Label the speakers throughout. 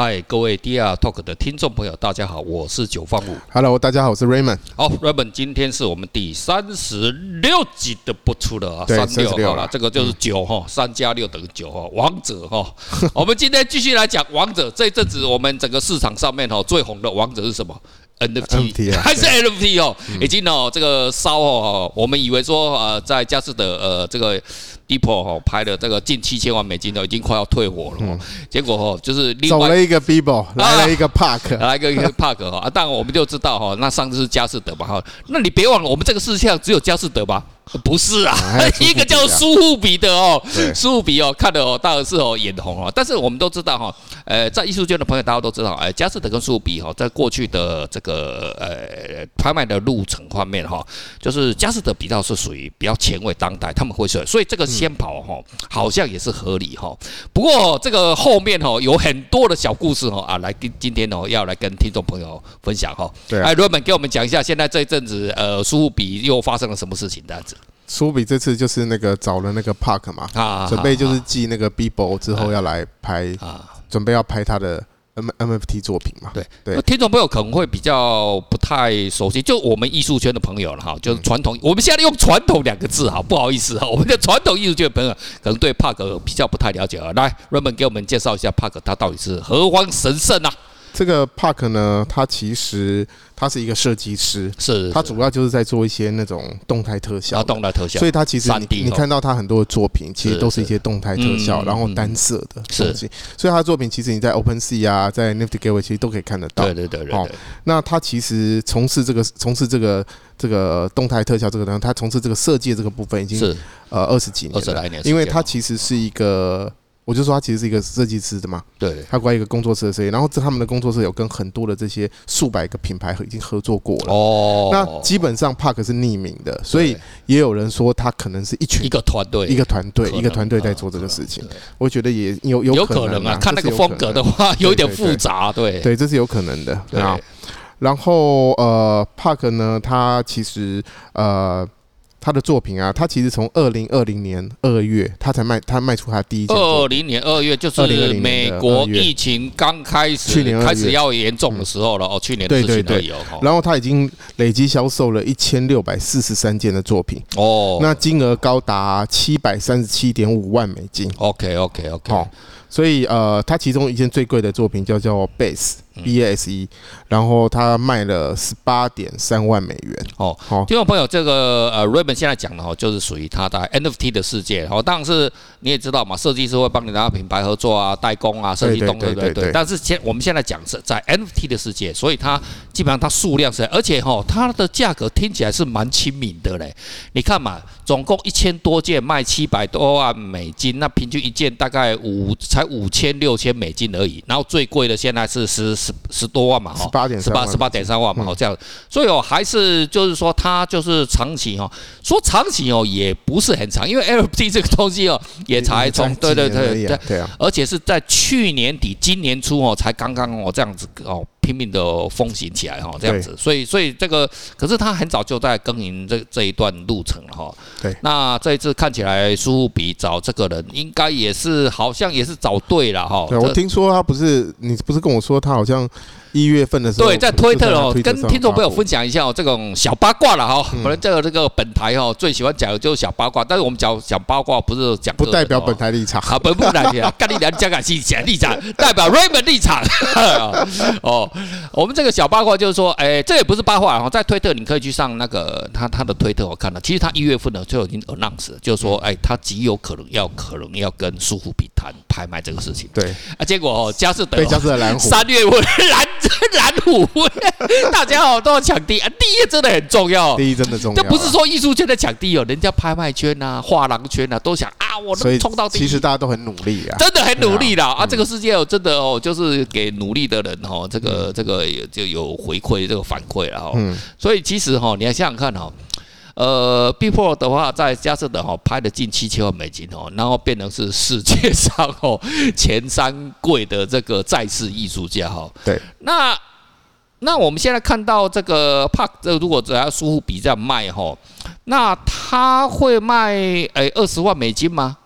Speaker 1: 嗨，各位 DR Talk 的听众朋友，大家好，我是九方五。
Speaker 2: Hello，大家好，我是 Raymond。
Speaker 1: 好，Raymond，今天是我们第三十六集的播出了啊，
Speaker 2: 对
Speaker 1: 三六
Speaker 2: 36
Speaker 1: 好了，这个就是九哈，三加六等于九哈，王者哈。我们今天继续来讲王者。这一阵子我们整个市场上面哈最红的王者是什么？NFT 还是 NFT 哦，已经哦这个烧哦，我们以为说呃在佳士得呃这个 Depot 哦拍的这个近七千万美金都已经快要退火了哦，结果哦就是另外
Speaker 2: 走了一个 Beeple，来了一个 Park，
Speaker 1: 来个一个 Park 哈，啊，当然我们就知道哈，那上次是佳士得吧哈，那你别忘了我们这个世界上只有佳士得吧？不是啊，一个叫苏富比的哦，苏富比哦，看的哦，当然是哦眼红哦。但是我们都知道哈，呃，在艺术圈的朋友大家都知道，哎，佳士得跟苏富比哈，在过去的这个呃拍卖的路程方面哈，就是佳士得比较是属于比较前卫当代，他们会说，所以这个先跑哈，好像也是合理哈。不过这个后面哈有很多的小故事哈啊，来今今天哦要来跟听众朋友分享哈。
Speaker 2: 对，
Speaker 1: 哎，罗本给我们讲一下，现在这一阵子呃苏富比又发生了什么事情这样子。
Speaker 2: 苏比这次就是那个找了那个 Park 嘛，准备就是继那个 Beeple 之后要来拍，准备要拍他的 M MFT 作品嘛。对对，
Speaker 1: 听众朋友可能会比较不太熟悉，就我们艺术圈的朋友了哈，就是传统，我们现在用传统两个字哈，不好意思哈，我们的传统艺术圈的朋友可能对 Park 比较不太了解啊。来，Raymond 给我们介绍一下 Park，他到底是何方神圣啊？
Speaker 2: 这个 Park 呢，他其实他是一个设计师，
Speaker 1: 是
Speaker 2: 他主要就是在做一些那种动态特效，
Speaker 1: 动态特效，
Speaker 2: 所以他其实你你看到他很多的作品，其实都是一些动态特效，然后单色的东西，所以他的作品其实你在 OpenSea 啊，在 Nifty Gateway 其实都可以看得到。
Speaker 1: 对对对对。
Speaker 2: 好，那他其实从事这个从事这个这个动态特效这个呢，他从事这个设计这个部分已经是。呃二十几年，二十来年，因为他其实是一个。我就说他其实是一个设计师的嘛，对，他关于一个工作室的设计，然后这他们的工作室有跟很多的这些数百个品牌已经合作过了。哦，那基本上 Park 是匿名的，所以也有人说他可能是一群
Speaker 1: 一个团队，
Speaker 2: 一个团队，一个团队在做这个事情。我觉得也有有可能啊，
Speaker 1: 看那个风格的话有一点复杂，对
Speaker 2: 对，这是有可能的。啊，然后呃，Park 呢，他其实呃。他的作品啊，他其实从二零二零年二月，他才卖，他卖出他第一件。二零年二月就是美国疫情刚开始，去年开始要严重的时候了哦，去年的事情而已哦。然后他已经累计销售了一千六百四十三件的作品哦，那金额高达七百三十七点五万美金。
Speaker 1: OK OK OK，
Speaker 2: 好，所以呃，他其中一件最贵的作品叫叫 Base。B S E，然后他卖了十八点三万美元。哦，好，
Speaker 1: 听众朋友，这个呃，Raymond 现在讲的哦，就是属于他的 N F T 的世界。哦，当然是你也知道嘛，设计师会帮你拿品牌合作啊，代工啊，设计东西，对对对。但是现我们现在讲是在 N F T 的世界，所以它基本上它数量是，而且哈，它的价格听起来是蛮亲民的嘞。你看嘛，总共一千多件卖七百多万美金，那平均一件大概五才五千六千美金而已。然后最贵的现在是十十。十多万嘛，哈，十八点十八十八点三万嘛，哈，这样，所以哦，还是就是说，它就是长期哈，说长期哦，也不是很长，因为 LFT 这个东西哦，也才从对对对对对啊，而且是在去年底今年初哦，才刚刚哦这样子哦。拼命的风行起来哈，这样子，所以所以这个，可是他很早就在耕耘这这一段路程了哈。对，那这一次看起来苏富比找这个人，应该也是好像也是找对了哈。
Speaker 2: 对，我听说他不是，你不是跟我说他好像。一月份的时候，
Speaker 1: 对，在推特哦，跟听众朋友分享一下哦，这种小八卦了哈。可能这个这个本台哦最喜欢讲的就是小八卦，但是我们讲小八卦不是讲
Speaker 2: 不代表本台立场
Speaker 1: 啊，本不代表干你娘讲讲自己立场，代表 Raymond 立场 哦。我们这个小八卦就是说，哎，这也不是八卦啊，在推特你可以去上那个他他的推特，我看了，其实他一月份呢就已经 announce，就是说，哎，他极有可能要可能要跟苏富比谈拍卖这个事情。对啊，结果哦，佳士得
Speaker 2: 佳士得蓝虎
Speaker 1: 三月份蓝。蓝虎，大家哦都要抢第一，第一真的很重要，
Speaker 2: 第一真的重要。
Speaker 1: 这不是说艺术圈的抢第一哦，人家拍卖圈啊、画廊圈啊都想啊，我能冲到第一。
Speaker 2: 其实大家都很努力啊，
Speaker 1: 真的很努力啦啊！这个世界哦，真的哦，就是给努力的人哦，这个这个就有回馈，这个反馈了哈。嗯。所以其实哈，你要想想看哈，呃，Before 的话在佳士得哈拍了近七千万美金哦，然后变成是世界上哦 前三贵的这个在世艺术家哈。对。那那我们现在看到这个 Park，这如果只要苏富比这样卖哈，那他会卖诶二十万美金吗？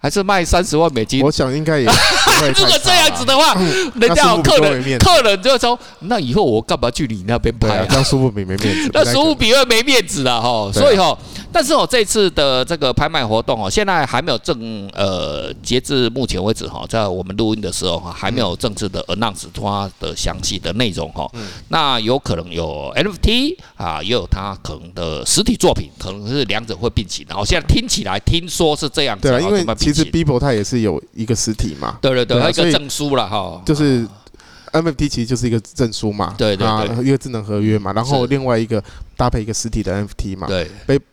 Speaker 1: 还是卖三十万美金？
Speaker 2: 我想应该也。
Speaker 1: 如果这样子的话，人家有客人，客人就说：“那以后我干嘛去你那边拍啊？”
Speaker 2: 那苏富比没面子，
Speaker 1: 那苏富比会没面子的哈。所以哈，但是哦，这次的这个拍卖活动哦，现在还没有正呃，截至目前为止哈，在我们录音的时候哈，还没有正式的 announce 它的详细的内容哈。那有可能有 NFT 啊，也有它可能的实体作品，可能是两者会并行。然后现在听起来听说是这样子，
Speaker 2: 对啊，因为其实 Beeple 它也是有一个实体嘛，
Speaker 1: 对对对，一个证书了哈，
Speaker 2: 就是。NFT 其实就是一个证书嘛，
Speaker 1: 对对对，
Speaker 2: 一个智能合约嘛，然后另外一个搭配一个实体的 NFT 嘛，
Speaker 1: 对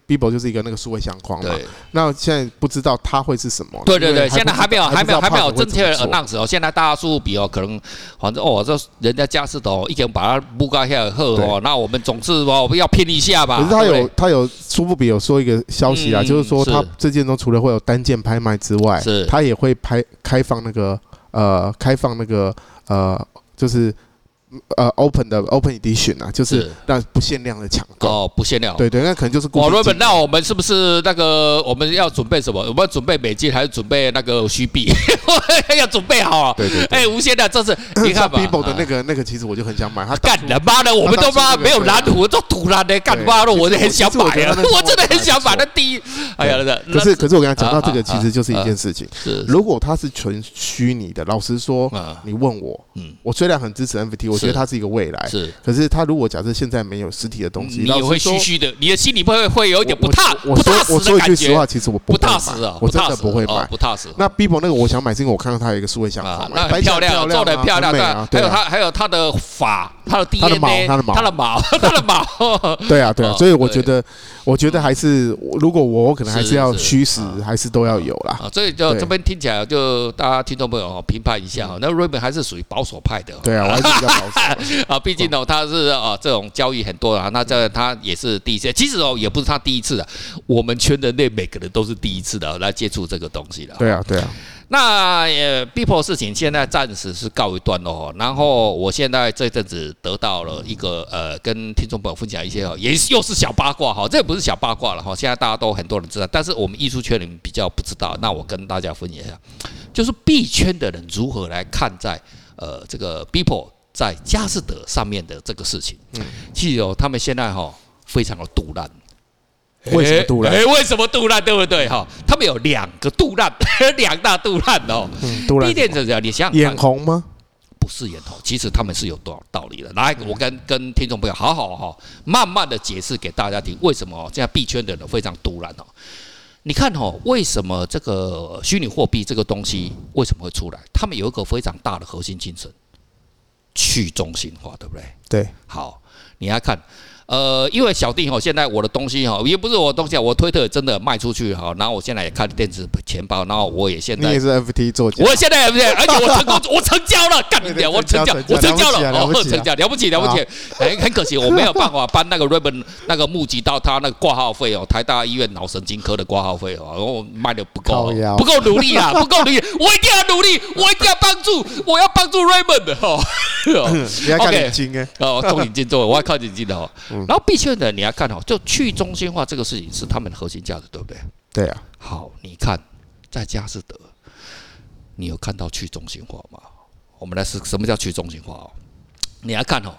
Speaker 2: ，Bibble 就是一个那个数位相框嘛，那现在不知道它会是什么，
Speaker 1: 对对对，现在还没有还没有还没有正确的 announce 哦，现在大家数比哦，可能反正哦，这人家佳士得已经把它布告下来后哦，那我们总是哦，我们要拼一下吧。
Speaker 2: 可是他有他有苏富比有说一个消息啊，就是说他这件中除了会有单件拍卖之外，是，他也会拍开放那个呃开放那个呃。就是，呃，open 的 open edition 啊，就是那不限量的抢购
Speaker 1: 哦，不限量，
Speaker 2: 对对，那可能就是。
Speaker 1: 哇，瑞本，那我们是不是那个我们要准备什么？我们要准备美金还是准备那个虚币？要准备好啊！对对，哎，无限量，这是 你看吧。
Speaker 2: Beeple 的那个那个，其实我就很想买。他
Speaker 1: 干他妈的，我们都妈没有蓝图，都土蓝的，干妈的，我就很想买啊！我真的很想买。那第一，哎呀，那
Speaker 2: 可是可是我跟他讲到这个，其实就是一件事情。是，如果它是纯虚拟的，老实说，你问我，嗯，我虽然很支持 NFT，我觉得它是一个未来。是，可是它如果假设现在没有实体的东西，
Speaker 1: 你也会虚虚的，你的心里会会有一点不踏不踏实的感觉。
Speaker 2: 我说一句实话，其实我
Speaker 1: 不踏实啊，
Speaker 2: 我真的不会买，
Speaker 1: 不踏实。
Speaker 2: 那 Beeple 那个我想买，是因为我看到它有一个数位相框，
Speaker 1: 那很漂亮，做的漂亮，对，还有它还有它的发，它的 DNA，它的毛，他的毛，他的毛，
Speaker 2: 对啊对啊，所以我觉得，我觉得还是如果我可能还是要虚实，还是都要有啦。
Speaker 1: 啊所以就这边听起来，就大家听众朋友评判一下哈，那 Raymond 还是属于保守派的。
Speaker 2: 对啊，我还是比较保守。
Speaker 1: 啊，毕竟呢，他是啊这种交易很多啊，那这他也是第一次，其实哦也不是他第一次的，我们圈人类每个人都是第一次的来接触这个东西的。
Speaker 2: 对啊，对啊。
Speaker 1: 那呃，Beeple 事情现在暂时是告一段落。然后我现在这阵子得到了一个呃，跟听众朋友分享一些哦，也又是小八卦哈，这也不是小八卦了哈。现在大家都很多人知道，但是我们艺术圈里面比较不知道。那我跟大家分享一下，就是币圈的人如何来看在呃这个 Beeple 在佳士得上面的这个事情。嗯，其实哦，他们现在哈非常的独烂。
Speaker 2: 为什么杜烂？
Speaker 1: 哎，为什么杜烂？对不对？哈，他们有两个杜烂，两大杜烂哦。第一点是这样，你想想，
Speaker 2: 眼红吗？
Speaker 1: 不是眼红，其实他们是有多少道理的。来，我跟跟听众朋友好好哈，慢慢的解释给大家听，为什么现在币圈的人非常杜烂哦？你看哦，为什么这个虚拟货币这个东西为什么会出来？他们有一个非常大的核心精神，去中心化，对不对？
Speaker 2: 对。
Speaker 1: 好，你来看。呃，因为小弟哈，现在我的东西哈，也不是我的东西啊，我推特真的卖出去哈，然后我现在也开电子钱包，然后我也现在
Speaker 2: 你也是 FT 做，
Speaker 1: 我现在也不是，而且我成功，我成交了，干你娘，我成交，我成交了，哦，成交，了不起，了不起，很，很可惜，我没有办法搬那个 Raymond 那个募集到他那个挂号费哦，台大医院脑神经科的挂号费哦，然后卖的不够，不够努力啊，不够努力，我一定要努力，我一定要帮助，我要帮助 Raymond 哈
Speaker 2: ，OK，
Speaker 1: 哦，重点进做，我要靠眼睛的哦。然后币圈的你要看哦，就去中心化这个事情是他们的核心价值，对不对？
Speaker 2: 对啊。
Speaker 1: 好，你看在佳士得，你有看到去中心化吗？我们来是什么叫去中心化哦？你要看哦，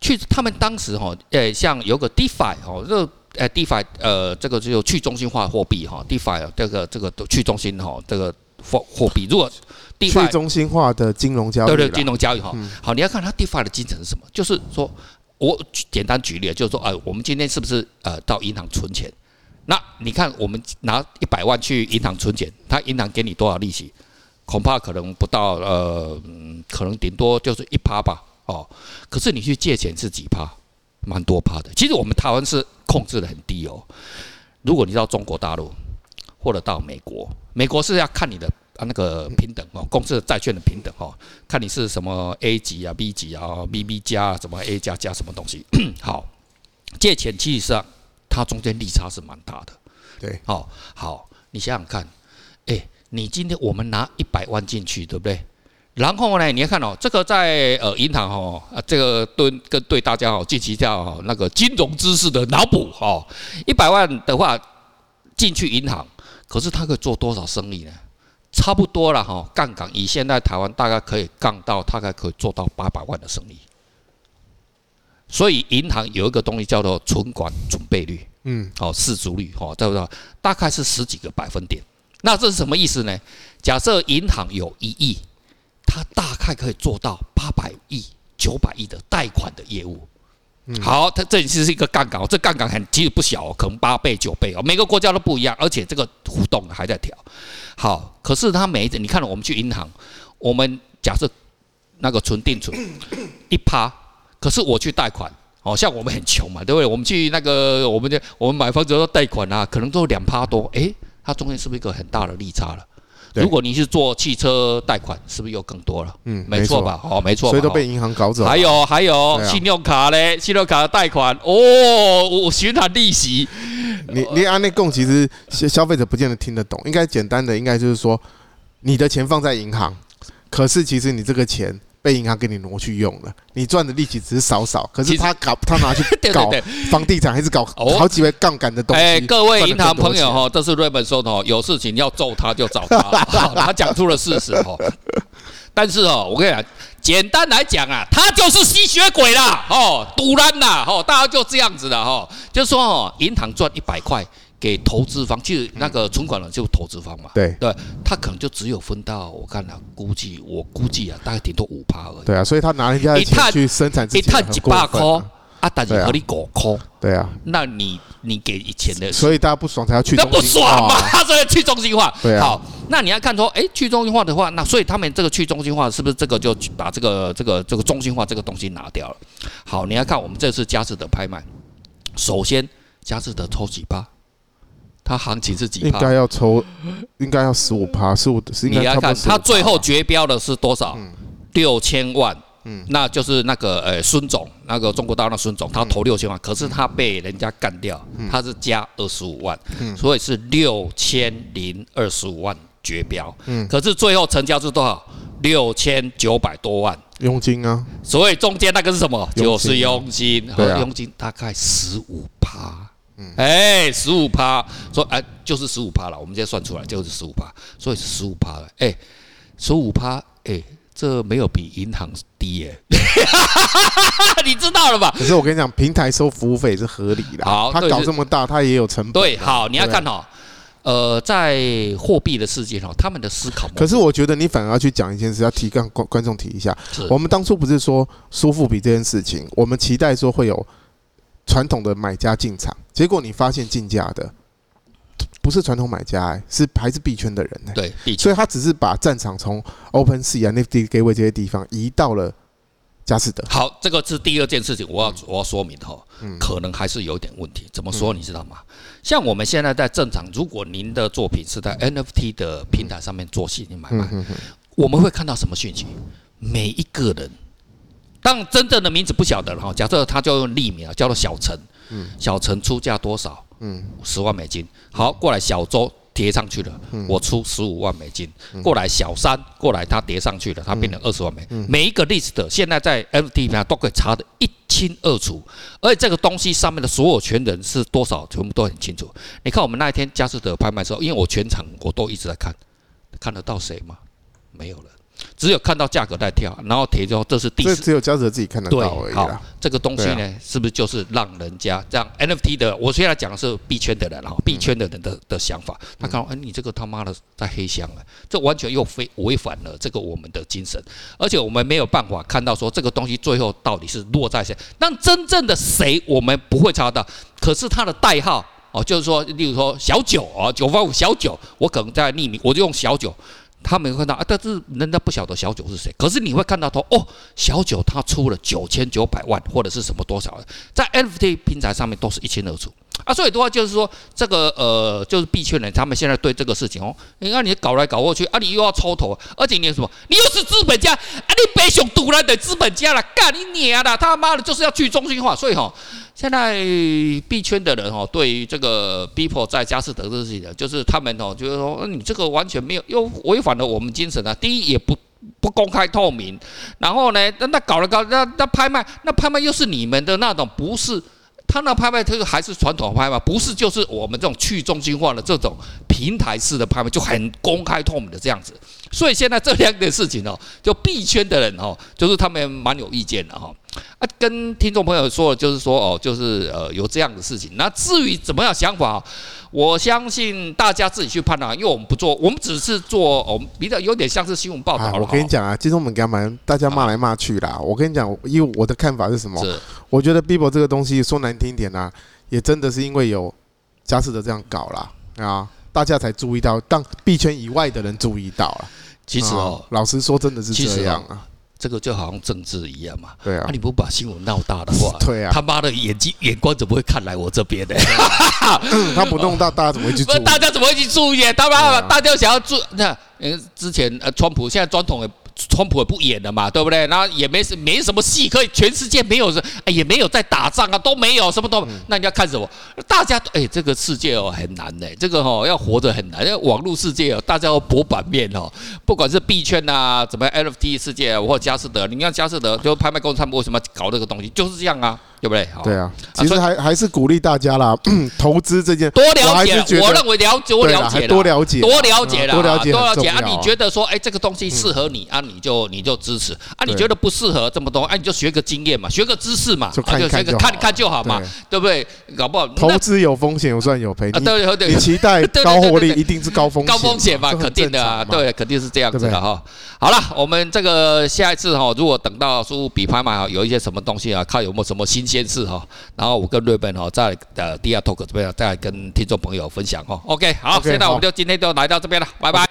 Speaker 1: 去他们当时哈，诶，像有个 DeFi 哦，这诶 DeFi 呃，这个就去中心化货币哈，DeFi 这个这个去中心哈，这个货货币如果 DeFi
Speaker 2: 去中心化的金融交易，
Speaker 1: 对对，金融交易哈。好，你要看它 DeFi 的精神是什么？就是说。我简单举例，就是说，呃，我们今天是不是呃到银行存钱？那你看，我们拿一百万去银行存钱，他银行给你多少利息？恐怕可能不到，呃，可能顶多就是一趴吧，哦。可是你去借钱是几趴？蛮多趴的。其实我们台湾是控制得很低哦。如果你到中国大陆或者到美国，美国是要看你的。啊，那个平等哦，公司的债券的平等哦，看你是什么 A 级啊、B 级啊、BB 加什么 A 加加什么东西。好，借钱其实上它中间利差是蛮大的。
Speaker 2: 对，
Speaker 1: 好，好，你想想看，哎，你今天我们拿一百万进去，对不对？然后呢，你要看哦，这个在呃银行哦，啊，这个对跟对大家哦进行一下那个金融知识的脑补哦，一百万的话进去银行，可是他可以做多少生意呢？差不多了哈，杠杆以现在台湾大概可以杠到大概可以做到八百万的生意。所以银行有一个东西叫做存款准备率，嗯，好，市足率，哈，对不对？大概是十几个百分点。那这是什么意思呢？假设银行有一亿，它大概可以做到八百亿、九百亿的贷款的业务。好，它这里其实是一个杠杆，这杠杆很其实不小哦，可能八倍、九倍哦，每个国家都不一样，而且这个浮动还在调。好，可是它每一次，你看我们去银行，我们假设那个存定存 一趴。可是我去贷款，哦，像我们很穷嘛，对不对？我们去那个，我们的我们买房子要贷款啊，可能都两趴多，诶，它中间是不是一个很大的利差了？如果你是做汽车贷款，是不是又更多了？嗯，没错吧？哦，没错。
Speaker 2: 所以都被银行搞走。
Speaker 1: 还有还有，信用卡嘞，信用卡的贷款，哦，我循环利息。
Speaker 2: 你你按那供，其实消费者不见得听得懂。应该简单的，应该就是说，你的钱放在银行，可是其实你这个钱。被银行给你挪去用了，你赚的利息只是少少，可是他搞他拿去 搞房地产，还是搞好几位杠杆的东西。
Speaker 1: 哎，各位银行朋友哈，这是瑞本说的哦，有事情要揍他就找他，他讲出了事实哈。但是哦，我跟你讲，简单来讲啊，他就是吸血鬼啦，哦，赌烂啦，哦，大家就这样子的哈，就是说哦，银行赚一百块。给投资方，就是那个存款人，就投资方嘛。对对，他可能就只有分到，我看了，估计我估计啊，大概顶多五趴而已。
Speaker 2: 对啊，所以他拿人家的钱去生产，
Speaker 1: 一探几百块啊，但是和你五块。
Speaker 2: 对啊，
Speaker 1: 那你你给以前的，
Speaker 2: 所以大家不爽才要去中心化。
Speaker 1: 那不爽嘛，他说要去中心化。
Speaker 2: 对啊。
Speaker 1: 好，那你要看说，哎，去中心化的话，那所以他们这个去中心化，是不是这个就把这个这个这个中心化这个东西拿掉了？好，你要看我们这次佳士得拍卖，首先佳士得抽几趴？它行情是几？
Speaker 2: 应该要抽，应该要十五趴，十五是应该。
Speaker 1: 你来看，它最后绝标的是多少？六千万。嗯，那就是那个呃孙总，那个中国大陆的孙总，他投六千万，可是他被人家干掉，他是加二十五万，所以是六千零二十五万绝标。嗯，可是最后成交是多少？六千九百多万
Speaker 2: 佣金啊。
Speaker 1: 所以中间那个是什么？就是佣金，佣金大概十五趴。哎，十五趴，说哎，就是十五趴了。我们现在算出来就是十五趴，所以是十五趴了。哎，十五趴，哎，这没有比银行低耶，你知道了吧？
Speaker 2: 可是我跟你讲，平台收服务费是合理的。好，他搞这么大，他也有成本。
Speaker 1: 对，好，你要看哦，呃，在货币的世界上，他们的思考。
Speaker 2: 可是我觉得你反而要去讲一件事，要提跟观观众提一下。我们当初不是说苏富比这件事情，我们期待说会有。传统的买家进场，结果你发现竞价的不是传统买家、欸，是还是币圈的人呢、欸？
Speaker 1: 对，
Speaker 2: 所以他只是把战场从 OpenSea 啊、Nifty Gateway 这些地方移到了佳士得。
Speaker 1: 好，这个是第二件事情，我要我要说明哈，可能还是有点问题。怎么说？你知道吗？像我们现在在正常，如果您的作品是在 NFT 的平台上面做信息买卖，我们会看到什么讯息？每一个人。当真正的名字不晓得了哈，假设他就用匿名啊，叫做小陈，嗯，小陈出价多少？嗯，十万美金。好，过来小周叠上去了，我出十五万美金。过来小三，过来他叠上去了，他变成二十万美金。每一个 list 现在在 NFT 上都可以查得一清二楚，而且这个东西上面的所有权人是多少，全部都很清楚。你看我们那一天佳士得拍卖的时候，因为我全场我都一直在看，看得到谁吗？没有了。只有看到价格在跳，然后贴之后，这是第四，
Speaker 2: 只有佳士得自己看得到而已。
Speaker 1: 好，这个东西呢，啊、是不是就是让人家这样 NFT 的？我现在讲的是币圈的人哈，币圈的人的的想法。他看到，哎，你这个他妈的在黑箱了，这完全又非违反了这个我们的精神，而且我们没有办法看到说这个东西最后到底是落在谁。但真正的谁，我们不会查到。可是他的代号哦，就是说，例如说小九啊，九八五小九，我可能在匿名，我就用小九。他们会看到啊，但是人家不晓得小九是谁。可是你会看到说，哦，小九他出了九千九百万或者是什么多少，在 NFT 平台上面都是一清二楚啊。所以的话就是说，这个呃，就是币圈人他们现在对这个事情哦，你看你搞来搞过去啊，你又要抽头，而且你什么？你又是资本家啊，你白熊独来的资本家了，干你娘的，他妈的就是要去中心化。所以哈、现在币圈的人、哦，对于这个 Beeple 在佳士得这个事情，就是他们哦，就是说你这个完全没有又违反。了我们精神啊！第一也不不公开透明，然后呢，那那搞了搞那那拍卖，那拍卖又是你们的那种，不是他那拍卖这个还是传统拍卖，不是就是我们这种去中心化的这种平台式的拍卖，就很公开透明的这样子。所以现在这两件事情哦，就币圈的人哦，就是他们蛮有意见的哈。啊，跟听众朋友说，就是说哦，就是呃有这样的事情。那至于怎么样想法，我相信大家自己去判断，因为我们不做，我们只是做，我们比较有点像是新闻报道。
Speaker 2: 啊，我跟你讲啊，金钟门干嘛？大家骂来骂去啦。我跟你讲，因为我的看法是什么？是。我觉得 Bible 这个东西说难听一点啊，也真的是因为有佳士得这样搞啦啊，大家才注意到，当币圈以外的人注意到了。
Speaker 1: 其实哦，
Speaker 2: 老实说，真的是这样啊。
Speaker 1: 这个就好像政治一样嘛。
Speaker 2: 对啊。
Speaker 1: 你不把新闻闹大的话，
Speaker 2: 对啊。
Speaker 1: 他妈的眼睛眼光怎么会看来我这边呢？
Speaker 2: 他不弄大，大家怎么会去 注意？
Speaker 1: 大家怎么会去注意？他妈，大家想要注那之前呃，川普现在总统也。川普也不演了嘛，对不对？然后也没什没什么戏可以，全世界没有人，哎，也没有在打仗啊，都没有，什么都。那你要看什么？大家哎，这个世界哦很难呢，这个哦要活着很难，因为网络世界哦，大家要搏版面哦，不管是币圈呐，怎么 NFT 世界或佳士得，你看佳士得就拍卖公司他们为什么搞这个东西，就是这样啊。对不对？
Speaker 2: 对啊，其实还还是鼓励大家啦，投资这件
Speaker 1: 多了解。我认为了解，我了解，
Speaker 2: 多了解，
Speaker 1: 多了解了，
Speaker 2: 多了解，
Speaker 1: 多了解啊！你觉得说，哎，这个东西适合你啊，你就你就支持啊。你觉得不适合这么多，哎，你就学个经验嘛，学个知识嘛，
Speaker 2: 就看看
Speaker 1: 看看就好嘛，对不对？搞不好
Speaker 2: 投资有风险，有赚有赔。
Speaker 1: 对对对，
Speaker 2: 你期待 高获利，一定是高风险，
Speaker 1: 高风险嘛，肯定的啊，对，肯定是这样子的哈。好了，我们这个下一次哈，如果等到苏富比拍卖哈，有一些什么东西啊，看有没有什么新鲜事哈。然后我跟瑞本哈在呃第二 talk 这边再来跟听众朋友分享哈。OK，好，现在我们就今天就来到这边了，拜拜。